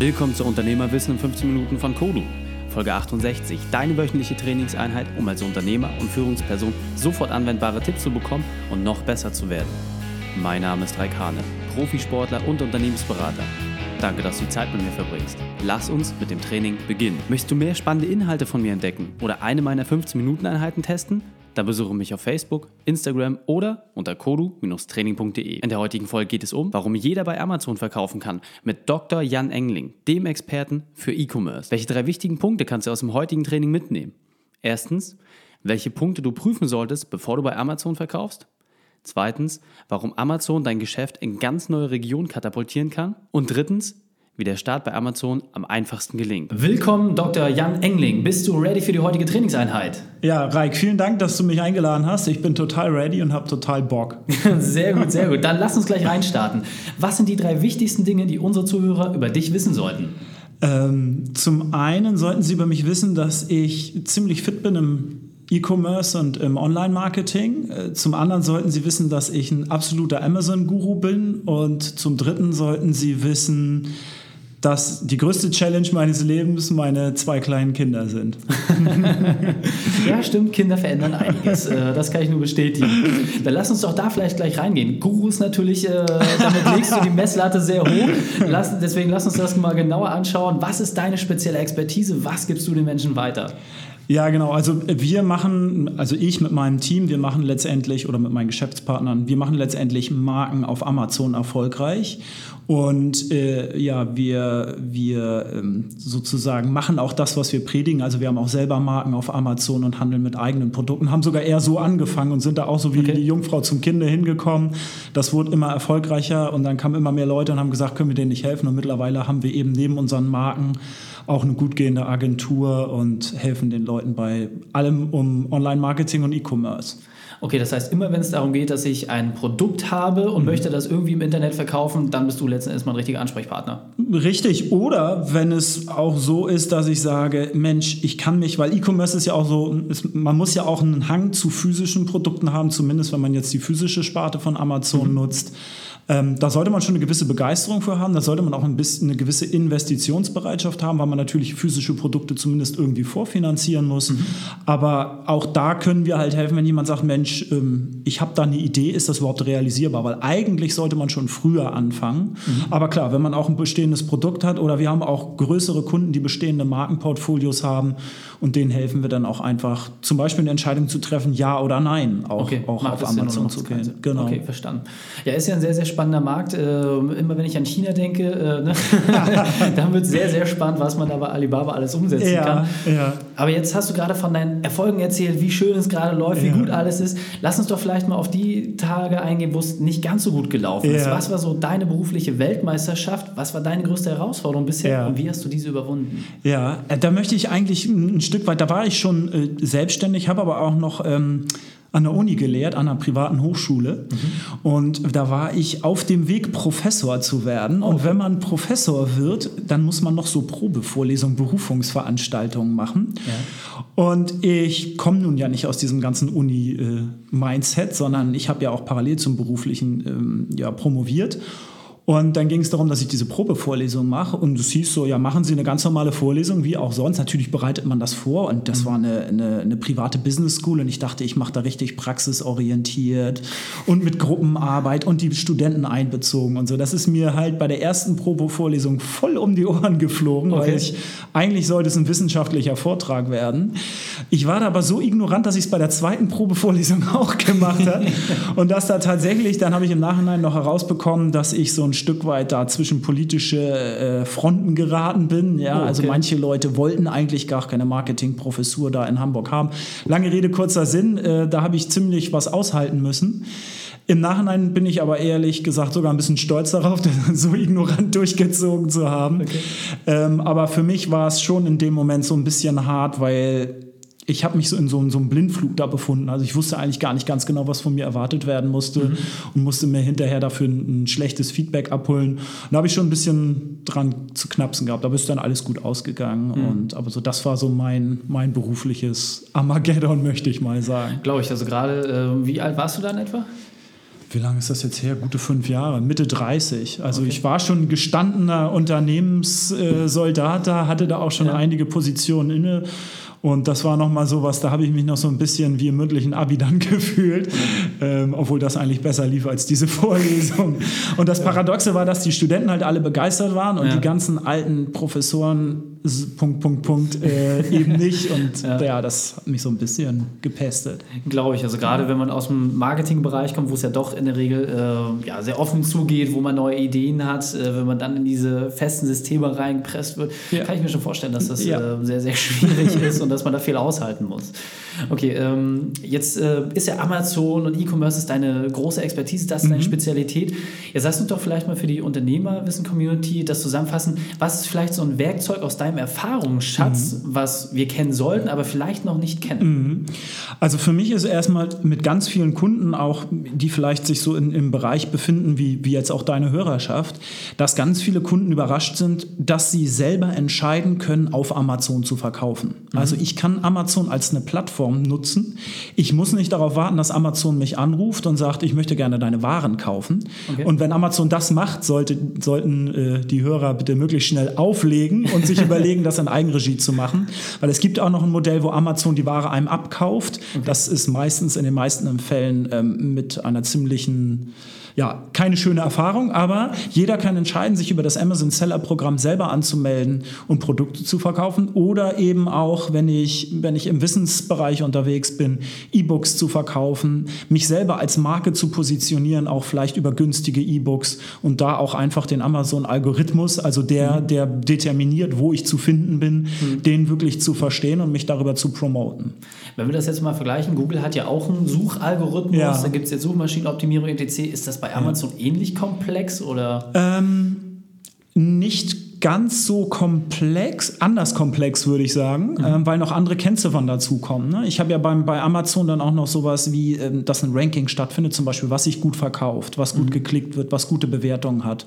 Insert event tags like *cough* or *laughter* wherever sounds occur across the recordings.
Willkommen zu Unternehmerwissen in 15 Minuten von Kodu. Folge 68, deine wöchentliche Trainingseinheit, um als Unternehmer und Führungsperson sofort anwendbare Tipps zu bekommen und noch besser zu werden. Mein Name ist Raik Hane, Profisportler und Unternehmensberater. Danke, dass du die Zeit mit mir verbringst. Lass uns mit dem Training beginnen. Möchtest du mehr spannende Inhalte von mir entdecken oder eine meiner 15-Minuten-Einheiten testen? Dann besuche mich auf Facebook, Instagram oder unter kodu-training.de. In der heutigen Folge geht es um, warum jeder bei Amazon verkaufen kann, mit Dr. Jan Engling, dem Experten für E-Commerce. Welche drei wichtigen Punkte kannst du aus dem heutigen Training mitnehmen? Erstens, welche Punkte du prüfen solltest, bevor du bei Amazon verkaufst. Zweitens, warum Amazon dein Geschäft in ganz neue Regionen katapultieren kann. Und drittens, wie der Start bei Amazon am einfachsten gelingt. Willkommen, Dr. Jan Engling. Bist du ready für die heutige Trainingseinheit? Ja, Raik, vielen Dank, dass du mich eingeladen hast. Ich bin total ready und habe total Bock. *laughs* sehr gut, sehr gut. Dann lass uns gleich reinstarten. Was sind die drei wichtigsten Dinge, die unsere Zuhörer über dich wissen sollten? Ähm, zum einen sollten sie über mich wissen, dass ich ziemlich fit bin im E-Commerce und im Online-Marketing. Äh, zum anderen sollten Sie wissen, dass ich ein absoluter Amazon-Guru bin. Und zum dritten sollten Sie wissen, dass die größte Challenge meines Lebens meine zwei kleinen Kinder sind. *laughs* ja, stimmt, Kinder verändern einiges. Äh, das kann ich nur bestätigen. Dann lass uns doch da vielleicht gleich reingehen. Gurus natürlich, äh, damit legst du die Messlatte sehr hoch. Lass, deswegen lass uns das mal genauer anschauen. Was ist deine spezielle Expertise? Was gibst du den Menschen weiter? Ja, genau. Also wir machen, also ich mit meinem Team, wir machen letztendlich oder mit meinen Geschäftspartnern, wir machen letztendlich Marken auf Amazon erfolgreich. Und äh, ja, wir, wir ähm, sozusagen machen auch das, was wir predigen. Also wir haben auch selber Marken auf Amazon und handeln mit eigenen Produkten, haben sogar eher so angefangen und sind da auch so wie okay. die Jungfrau zum Kinde hingekommen. Das wurde immer erfolgreicher und dann kamen immer mehr Leute und haben gesagt, können wir denen nicht helfen? Und mittlerweile haben wir eben neben unseren Marken auch eine gut gehende Agentur und helfen den Leuten bei allem um Online-Marketing und E-Commerce. Okay, das heißt, immer wenn es darum geht, dass ich ein Produkt habe und mhm. möchte das irgendwie im Internet verkaufen, dann bist du letzten Endes mal ein richtiger Ansprechpartner. Richtig. Oder wenn es auch so ist, dass ich sage, Mensch, ich kann mich, weil E-Commerce ist ja auch so, ist, man muss ja auch einen Hang zu physischen Produkten haben, zumindest wenn man jetzt die physische Sparte von Amazon mhm. nutzt. Ähm, da sollte man schon eine gewisse Begeisterung für haben, da sollte man auch ein bisschen eine gewisse Investitionsbereitschaft haben, weil man natürlich physische Produkte zumindest irgendwie vorfinanzieren muss. Mhm. Aber auch da können wir halt helfen, wenn jemand sagt, Mensch, ähm, ich habe da eine Idee, ist das überhaupt realisierbar? Weil eigentlich sollte man schon früher anfangen. Mhm. Aber klar, wenn man auch ein bestehendes Produkt hat oder wir haben auch größere Kunden, die bestehende Markenportfolios haben und denen helfen wir dann auch einfach zum Beispiel eine Entscheidung zu treffen, ja oder nein, auch, okay, auch auf Amazon zu gehen. Genau. Okay, verstanden. Ja, ist ja ein sehr, sehr spannender Markt. Äh, immer wenn ich an China denke, äh, ne? *laughs* *laughs* dann wird es sehr, sehr spannend, was man da bei Alibaba alles umsetzen ja, kann. Ja. Aber jetzt hast du gerade von deinen Erfolgen erzählt, wie schön es gerade läuft, wie gut alles ist. Lass uns doch vielleicht mal auf die Tage eingehen, wo es nicht ganz so gut gelaufen ist. Was war so deine berufliche Weltmeisterschaft? Was war deine größte Herausforderung bisher und wie hast du diese überwunden? Ja, äh, da möchte ich eigentlich ein Stück weit, da war ich schon äh, selbstständig, habe aber auch noch ähm, an der Uni gelehrt, an einer privaten Hochschule. Mhm. Und da war ich auf dem Weg, Professor zu werden. Oh. Und wenn man Professor wird, dann muss man noch so Probevorlesungen, Berufungsveranstaltungen machen. Ja. Und ich komme nun ja nicht aus diesem ganzen Uni-Mindset, äh, sondern ich habe ja auch parallel zum beruflichen ähm, ja, promoviert. Und dann ging es darum, dass ich diese Probevorlesung mache. Und es hieß so, ja, machen Sie eine ganz normale Vorlesung, wie auch sonst. Natürlich bereitet man das vor. Und das mhm. war eine, eine, eine, private Business School. Und ich dachte, ich mache da richtig praxisorientiert und mit Gruppenarbeit und die Studenten einbezogen und so. Das ist mir halt bei der ersten Probevorlesung voll um die Ohren geflogen, okay. weil ich, eigentlich sollte es ein wissenschaftlicher Vortrag werden. Ich war da aber so ignorant, dass ich es bei der zweiten Probevorlesung *laughs* auch gemacht habe. *laughs* und dass da tatsächlich, dann habe ich im Nachhinein noch herausbekommen, dass ich so ein Stück weit da zwischen politische äh, Fronten geraten bin. Ja, oh, also okay. also manche Leute wollten eigentlich gar keine Marketingprofessur da in Hamburg haben. Lange Rede, kurzer Sinn, äh, da habe ich ziemlich was aushalten müssen. Im Nachhinein bin ich aber ehrlich gesagt sogar ein bisschen stolz darauf, *laughs* das so ignorant durchgezogen zu haben. Okay. Ähm, aber für mich war es schon in dem Moment so ein bisschen hart, weil ich habe mich so in so, so, einem Blindflug da befunden. Also ich wusste eigentlich gar nicht ganz genau, was von mir erwartet werden musste mhm. und musste mir hinterher dafür ein, ein schlechtes Feedback abholen. Und da habe ich schon ein bisschen dran zu knapsen gehabt, aber ist dann alles gut ausgegangen. Mhm. Und aber so das war so mein, mein berufliches Armageddon, *laughs* möchte ich mal sagen. Glaube ich. Also gerade, äh, wie alt warst du dann etwa? wie lange ist das jetzt her? Gute fünf Jahre, Mitte 30. Also okay. ich war schon gestandener Unternehmenssoldat da, hatte da auch schon ja. einige Positionen inne und das war nochmal so was, da habe ich mich noch so ein bisschen wie im mündlichen Abi dann *laughs* gefühlt, ähm, obwohl das eigentlich besser lief als diese Vorlesung. Und das Paradoxe war, dass die Studenten halt alle begeistert waren und ja. die ganzen alten Professoren Punkt, Punkt, Punkt äh, eben nicht. Und ja. ja. das hat mich so ein bisschen gepestet. Glaube ich. Also gerade wenn man aus dem Marketingbereich kommt, wo es ja doch in der Regel äh, ja, sehr offen zugeht, wo man neue Ideen hat, äh, wenn man dann in diese festen Systeme reingepresst wird, ja. kann ich mir schon vorstellen, dass das ja. Äh, sehr, sehr *laughs* schwierig ist und dass man da viel aushalten muss. Okay, ähm, jetzt äh, ist ja Amazon und E-Commerce deine große Expertise, das ist deine mhm. Spezialität. Jetzt sagst du doch vielleicht mal für die Unternehmerwissen-Community das zusammenfassen. Was ist vielleicht so ein Werkzeug aus deinem Erfahrungsschatz, mhm. was wir kennen sollten, aber vielleicht noch nicht kennen? Mhm. Also für mich ist erstmal mit ganz vielen Kunden auch, die vielleicht sich so in, im Bereich befinden, wie, wie jetzt auch deine Hörerschaft, dass ganz viele Kunden überrascht sind, dass sie selber entscheiden können, auf Amazon zu verkaufen. Mhm. Also ich kann Amazon als eine Plattform nutzen. Ich muss nicht darauf warten, dass Amazon mich anruft und sagt, ich möchte gerne deine Waren kaufen. Okay. Und wenn Amazon das macht, sollte, sollten äh, die Hörer bitte möglichst schnell auflegen und sich *laughs* überlegen, das in Eigenregie zu machen. Weil es gibt auch noch ein Modell, wo Amazon die Ware einem abkauft. Okay. Das ist meistens in den meisten Fällen ähm, mit einer ziemlichen ja, keine schöne Erfahrung, aber jeder kann entscheiden, sich über das Amazon Seller Programm selber anzumelden und Produkte zu verkaufen oder eben auch, wenn ich, wenn ich im Wissensbereich unterwegs bin, E-Books zu verkaufen, mich selber als Marke zu positionieren, auch vielleicht über günstige E-Books und da auch einfach den Amazon Algorithmus, also der, mhm. der determiniert, wo ich zu finden bin, mhm. den wirklich zu verstehen und mich darüber zu promoten. Wenn wir das jetzt mal vergleichen, Google hat ja auch einen Suchalgorithmus, ja. da gibt es jetzt Suchmaschinenoptimierung etc. Ist das bei Amazon ja. ähnlich komplex oder? Ähm, nicht ganz so komplex, anders komplex würde ich sagen, mhm. äh, weil noch andere Kennziffern dazukommen. Ne? Ich habe ja beim, bei Amazon dann auch noch sowas wie, äh, dass ein Ranking stattfindet, zum Beispiel, was sich gut verkauft, was gut mhm. geklickt wird, was gute Bewertungen hat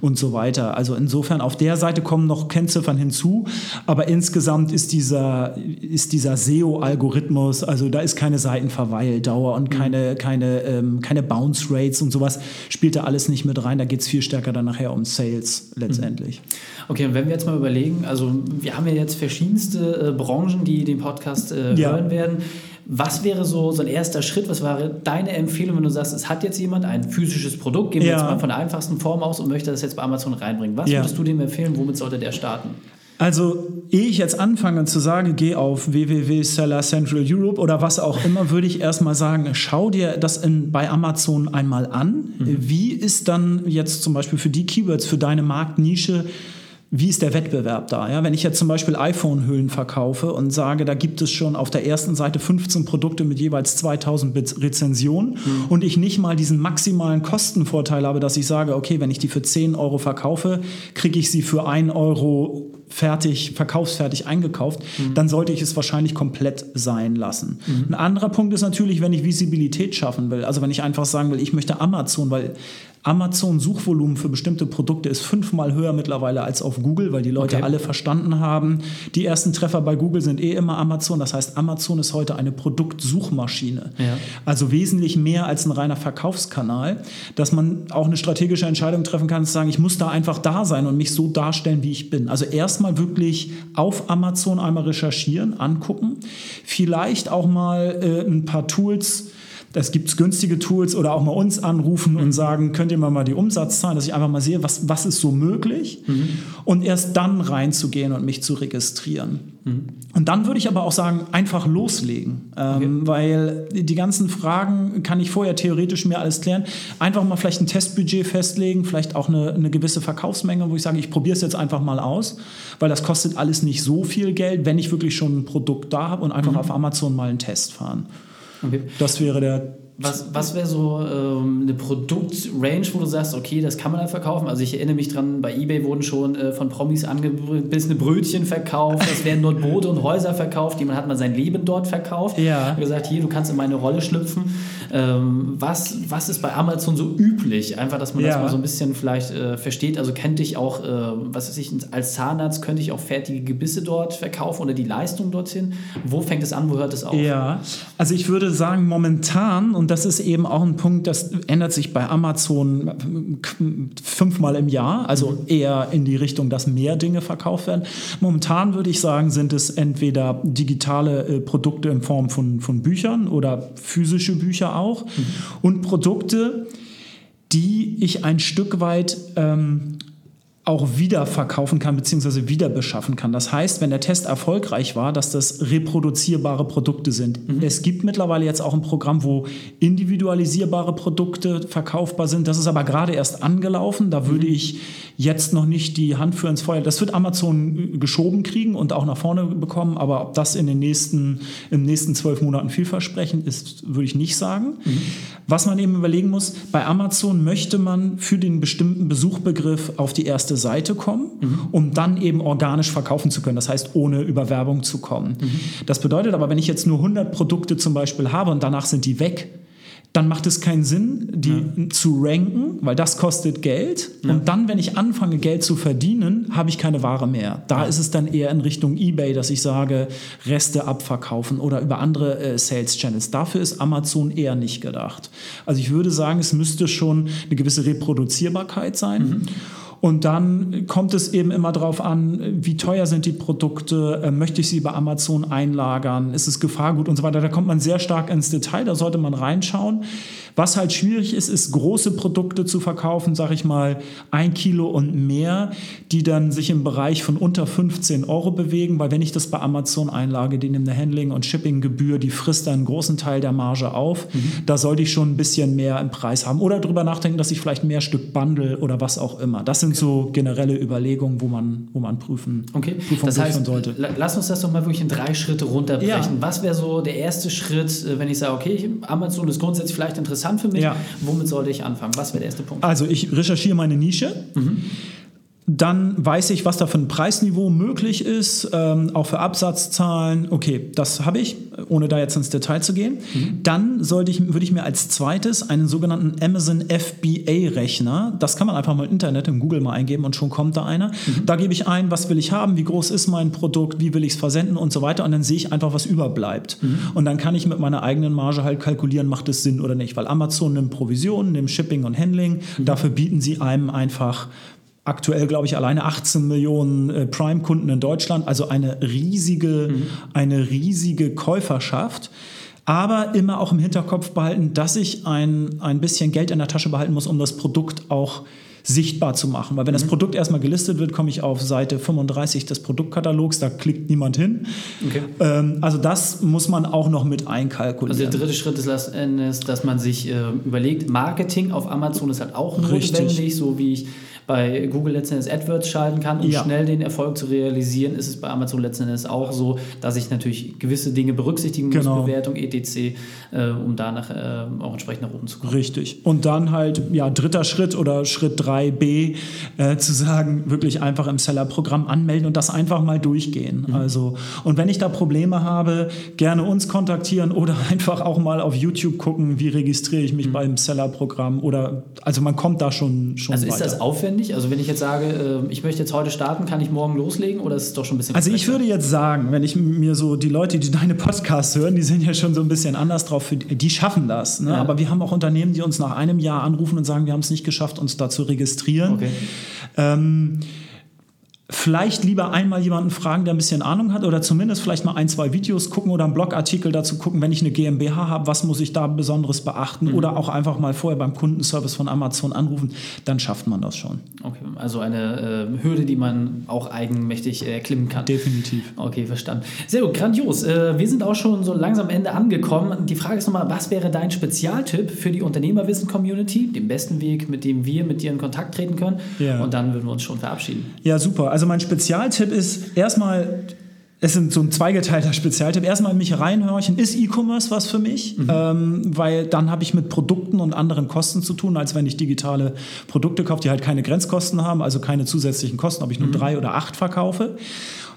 und so weiter. Also insofern auf der Seite kommen noch Kennziffern hinzu, aber insgesamt ist dieser, ist dieser SEO-Algorithmus, also da ist keine Seitenverweildauer und mhm. keine, keine, ähm, keine Bounce Rates und sowas, spielt da alles nicht mit rein. Da geht es viel stärker dann nachher um Sales letztendlich. Mhm. Okay, und wenn wir jetzt mal überlegen, also wir haben ja jetzt verschiedenste äh, Branchen, die den Podcast äh, ja. hören werden. Was wäre so, so ein erster Schritt? Was wäre deine Empfehlung, wenn du sagst, es hat jetzt jemand ein physisches Produkt, gehen wir ja. jetzt mal von der einfachsten Form aus und möchte das jetzt bei Amazon reinbringen. Was ja. würdest du dem empfehlen? Womit sollte der starten? Also, ehe ich jetzt anfange zu sagen, geh auf www.seller Central Europe oder was auch immer, würde ich erstmal sagen, schau dir das in, bei Amazon einmal an. Mhm. Wie ist dann jetzt zum Beispiel für die Keywords, für deine Marktnische, wie ist der Wettbewerb da? Ja, wenn ich jetzt zum Beispiel iPhone-Hüllen verkaufe und sage, da gibt es schon auf der ersten Seite 15 Produkte mit jeweils 2000 Rezensionen mhm. und ich nicht mal diesen maximalen Kostenvorteil habe, dass ich sage, okay, wenn ich die für 10 Euro verkaufe, kriege ich sie für 1 Euro fertig, verkaufsfertig eingekauft, mhm. dann sollte ich es wahrscheinlich komplett sein lassen. Mhm. Ein anderer Punkt ist natürlich, wenn ich Visibilität schaffen will. Also wenn ich einfach sagen will, ich möchte Amazon, weil Amazon-Suchvolumen für bestimmte Produkte ist fünfmal höher mittlerweile als auf Google, weil die Leute okay. alle verstanden haben. Die ersten Treffer bei Google sind eh immer Amazon. Das heißt, Amazon ist heute eine Produktsuchmaschine. Ja. Also wesentlich mehr als ein reiner Verkaufskanal, dass man auch eine strategische Entscheidung treffen kann, zu sagen, ich muss da einfach da sein und mich so darstellen, wie ich bin. Also erstmal wirklich auf Amazon einmal recherchieren, angucken, vielleicht auch mal äh, ein paar Tools das gibt günstige Tools oder auch mal uns anrufen mhm. und sagen, könnt ihr mal, mal die Umsatzzahlen, dass ich einfach mal sehe, was, was ist so möglich mhm. und erst dann reinzugehen und mich zu registrieren. Mhm. Und dann würde ich aber auch sagen, einfach loslegen, ähm, okay. weil die ganzen Fragen kann ich vorher theoretisch mir alles klären. Einfach mal vielleicht ein Testbudget festlegen, vielleicht auch eine, eine gewisse Verkaufsmenge, wo ich sage, ich probiere es jetzt einfach mal aus, weil das kostet alles nicht so viel Geld, wenn ich wirklich schon ein Produkt da habe und einfach mhm. auf Amazon mal einen Test fahren. Okay. Das wäre der was, was wäre so ähm, eine Produktrange, wo du sagst, okay, das kann man dann verkaufen? Also ich erinnere mich dran, bei Ebay wurden schon äh, von Promis angebissene Brötchen verkauft, es werden dort Boote und Häuser verkauft, jemand hat mal sein Leben dort verkauft. Ja. Hat gesagt, hier, du kannst in meine Rolle schlüpfen. Ähm, was, was ist bei Amazon so üblich? Einfach, dass man ja. das mal so ein bisschen vielleicht äh, versteht. Also könnte ich auch, äh, was weiß ich, als Zahnarzt könnte ich auch fertige Gebisse dort verkaufen oder die Leistung dorthin? Wo fängt es an, wo hört es auf? Ja, also ich würde sagen, momentan, und das ist eben auch ein Punkt, das ändert sich bei Amazon fünfmal im Jahr, also eher in die Richtung, dass mehr Dinge verkauft werden. Momentan würde ich sagen, sind es entweder digitale äh, Produkte in Form von, von Büchern oder physische Bücher auch mhm. und Produkte, die ich ein Stück weit ähm, auch wieder verkaufen kann bzw. wieder beschaffen kann. Das heißt, wenn der Test erfolgreich war, dass das reproduzierbare Produkte sind. Mhm. Es gibt mittlerweile jetzt auch ein Programm, wo individualisierbare Produkte verkaufbar sind. Das ist aber gerade erst angelaufen. Da würde mhm. ich jetzt noch nicht die Hand für ins Feuer. Das wird Amazon geschoben kriegen und auch nach vorne bekommen. Aber ob das in den nächsten, im nächsten zwölf Monaten vielversprechend ist, würde ich nicht sagen. Mhm. Was man eben überlegen muss, bei Amazon möchte man für den bestimmten Besuchbegriff auf die erste Seite kommen, mhm. um dann eben organisch verkaufen zu können. Das heißt, ohne über Werbung zu kommen. Mhm. Das bedeutet aber, wenn ich jetzt nur 100 Produkte zum Beispiel habe und danach sind die weg, dann macht es keinen Sinn, die ja. zu ranken, weil das kostet Geld. Ja. Und dann, wenn ich anfange, Geld zu verdienen, habe ich keine Ware mehr. Da ja. ist es dann eher in Richtung eBay, dass ich sage, Reste abverkaufen oder über andere äh, Sales Channels. Dafür ist Amazon eher nicht gedacht. Also ich würde sagen, es müsste schon eine gewisse Reproduzierbarkeit sein. Mhm. Und dann kommt es eben immer darauf an, wie teuer sind die Produkte, äh, möchte ich sie bei Amazon einlagern, ist es Gefahrgut und so weiter. Da kommt man sehr stark ins Detail, da sollte man reinschauen. Was halt schwierig ist, ist große Produkte zu verkaufen, sage ich mal ein Kilo und mehr, die dann sich im Bereich von unter 15 Euro bewegen, weil wenn ich das bei Amazon einlage, die nimmt eine Handling- und Shippinggebühr, die frisst dann einen großen Teil der Marge auf. Mhm. Da sollte ich schon ein bisschen mehr im Preis haben oder darüber nachdenken, dass ich vielleicht mehr Stück Bundle oder was auch immer. Das sind so generelle Überlegungen, wo man, wo man prüfen, okay. Prüfung das heißt, sollte. Lass uns das doch mal wirklich in drei Schritte runterbrechen. Ja. Was wäre so der erste Schritt, äh, wenn ich sage, okay, Amazon ist grundsätzlich vielleicht interessant, interessant für mich. Ja. Womit sollte ich anfangen? Was wäre der erste Punkt? Also ich recherchiere meine Nische. Mhm. Dann weiß ich, was da für ein Preisniveau möglich ist, ähm, auch für Absatzzahlen. Okay, das habe ich, ohne da jetzt ins Detail zu gehen. Mhm. Dann sollte ich, würde ich mir als zweites einen sogenannten Amazon FBA-Rechner, das kann man einfach mal im Internet, in Google mal eingeben und schon kommt da einer. Mhm. Da gebe ich ein, was will ich haben, wie groß ist mein Produkt, wie will ich es versenden und so weiter. Und dann sehe ich einfach, was überbleibt. Mhm. Und dann kann ich mit meiner eigenen Marge halt kalkulieren, macht es Sinn oder nicht. Weil Amazon nimmt Provisionen, nimmt Shipping und Handling. Mhm. Dafür bieten sie einem einfach aktuell, glaube ich, alleine 18 Millionen äh, Prime-Kunden in Deutschland, also eine riesige, mhm. eine riesige Käuferschaft. Aber immer auch im Hinterkopf behalten, dass ich ein, ein bisschen Geld in der Tasche behalten muss, um das Produkt auch sichtbar zu machen. Weil wenn mhm. das Produkt erstmal gelistet wird, komme ich auf Seite 35 des Produktkatalogs, da klickt niemand hin. Okay. Ähm, also das muss man auch noch mit einkalkulieren. Also der dritte Schritt ist, dass man sich äh, überlegt, Marketing auf Amazon ist halt auch notwendig, so wie ich bei Google letzten Endes AdWords schalten kann, um ja. schnell den Erfolg zu realisieren, ist es bei Amazon letzten Endes auch so, dass ich natürlich gewisse Dinge berücksichtigen muss, genau. Bewertung, etc., äh, um danach äh, auch entsprechend nach oben zu kommen. Richtig. Und dann halt, ja, dritter Schritt oder Schritt 3b, äh, zu sagen, wirklich einfach im Seller-Programm anmelden und das einfach mal durchgehen. Mhm. Also, und wenn ich da Probleme habe, gerne uns kontaktieren oder *laughs* einfach auch mal auf YouTube gucken, wie registriere ich mich mhm. beim Seller-Programm oder, also man kommt da schon, schon Also weiter. ist das aufwendig? Aufwendig? Also wenn ich jetzt sage, äh, ich möchte jetzt heute starten, kann ich morgen loslegen oder ist es doch schon ein bisschen Also ich würde jetzt sagen, wenn ich mir so die Leute, die *laughs* deine Podcasts hören, die sind ja schon so ein bisschen anders drauf, für, die schaffen das. Ne? Ja. Aber wir haben auch Unternehmen, die uns nach einem Jahr anrufen und sagen, wir haben es nicht geschafft, uns da zu registrieren. Okay. Ähm, vielleicht lieber einmal jemanden fragen, der ein bisschen Ahnung hat oder zumindest vielleicht mal ein, zwei Videos gucken oder einen Blogartikel dazu gucken, wenn ich eine GmbH habe, was muss ich da Besonderes beachten mhm. oder auch einfach mal vorher beim Kundenservice von Amazon anrufen, dann schafft man das schon. Okay, also eine äh, Hürde, die man auch eigenmächtig erklimmen äh, kann. Definitiv. Okay, verstanden. Sehr gut, grandios. Äh, wir sind auch schon so langsam am Ende angekommen. Die Frage ist nochmal, was wäre dein Spezialtipp für die Unternehmerwissen-Community, den besten Weg, mit dem wir mit dir in Kontakt treten können? Ja. Und dann würden wir uns schon verabschieden. Ja, super. Also mein Spezialtipp ist erstmal, es ist so ein zweigeteilter Spezialtipp. Erstmal mich reinhorchen, ist E-Commerce was für mich? Mhm. Ähm, weil dann habe ich mit Produkten und anderen Kosten zu tun, als wenn ich digitale Produkte kaufe, die halt keine Grenzkosten haben, also keine zusätzlichen Kosten, ob ich nur mhm. drei oder acht verkaufe.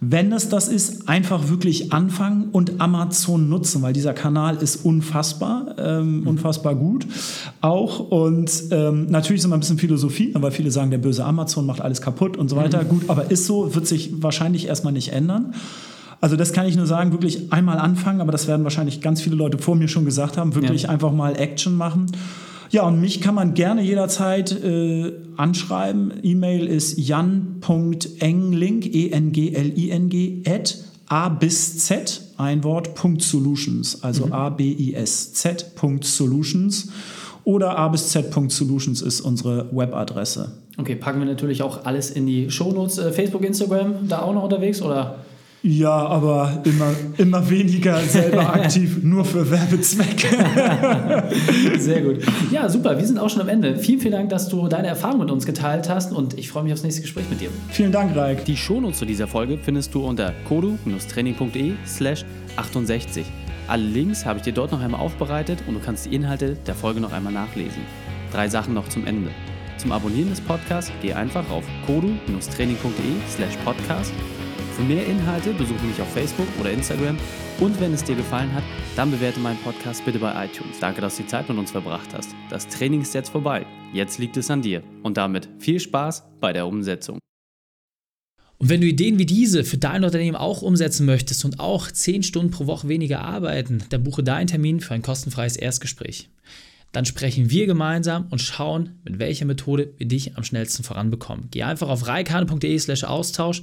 Wenn es das ist, einfach wirklich anfangen und Amazon nutzen, weil dieser Kanal ist unfassbar, ähm, mhm. unfassbar gut auch. Und ähm, natürlich ist immer ein bisschen Philosophie, weil viele sagen, der böse Amazon macht alles kaputt und so weiter. Mhm. Gut, aber ist so, wird sich wahrscheinlich erstmal nicht ändern. Also das kann ich nur sagen, wirklich einmal anfangen, aber das werden wahrscheinlich ganz viele Leute vor mir schon gesagt haben, wirklich ja. einfach mal Action machen. Ja, und mich kann man gerne jederzeit äh, anschreiben. E-Mail ist jan.engling, E-N-G-L-I-N-G, at a bis z, ein Wort, Punkt Solutions, also mhm. A, B, I, S, Z, Punkt Solutions. Oder a bis z Punkt Solutions ist unsere Webadresse. Okay, packen wir natürlich auch alles in die Shownotes. Äh, Facebook, Instagram, da auch noch unterwegs, oder? Ja, aber immer, immer weniger selber *laughs* aktiv, nur für Werbezwecke. *laughs* Sehr gut. Ja, super. Wir sind auch schon am Ende. Vielen, vielen Dank, dass du deine Erfahrung mit uns geteilt hast und ich freue mich aufs nächste Gespräch mit dir. Vielen Dank, Raik. Die Shownotes zu dieser Folge findest du unter kodu-training.de slash 68. Alle Links habe ich dir dort noch einmal aufbereitet und du kannst die Inhalte der Folge noch einmal nachlesen. Drei Sachen noch zum Ende. Zum Abonnieren des Podcasts geh einfach auf kodu-training.de slash podcast für mehr Inhalte besuche mich auf Facebook oder Instagram und wenn es dir gefallen hat, dann bewerte meinen Podcast bitte bei iTunes. Danke, dass du die Zeit mit uns verbracht hast. Das Training ist jetzt vorbei. Jetzt liegt es an dir. Und damit viel Spaß bei der Umsetzung. Und wenn du Ideen wie diese für dein Unternehmen auch umsetzen möchtest und auch 10 Stunden pro Woche weniger arbeiten, dann buche deinen Termin für ein kostenfreies Erstgespräch. Dann sprechen wir gemeinsam und schauen, mit welcher Methode wir dich am schnellsten voranbekommen. Geh einfach auf reikane.de slash Austausch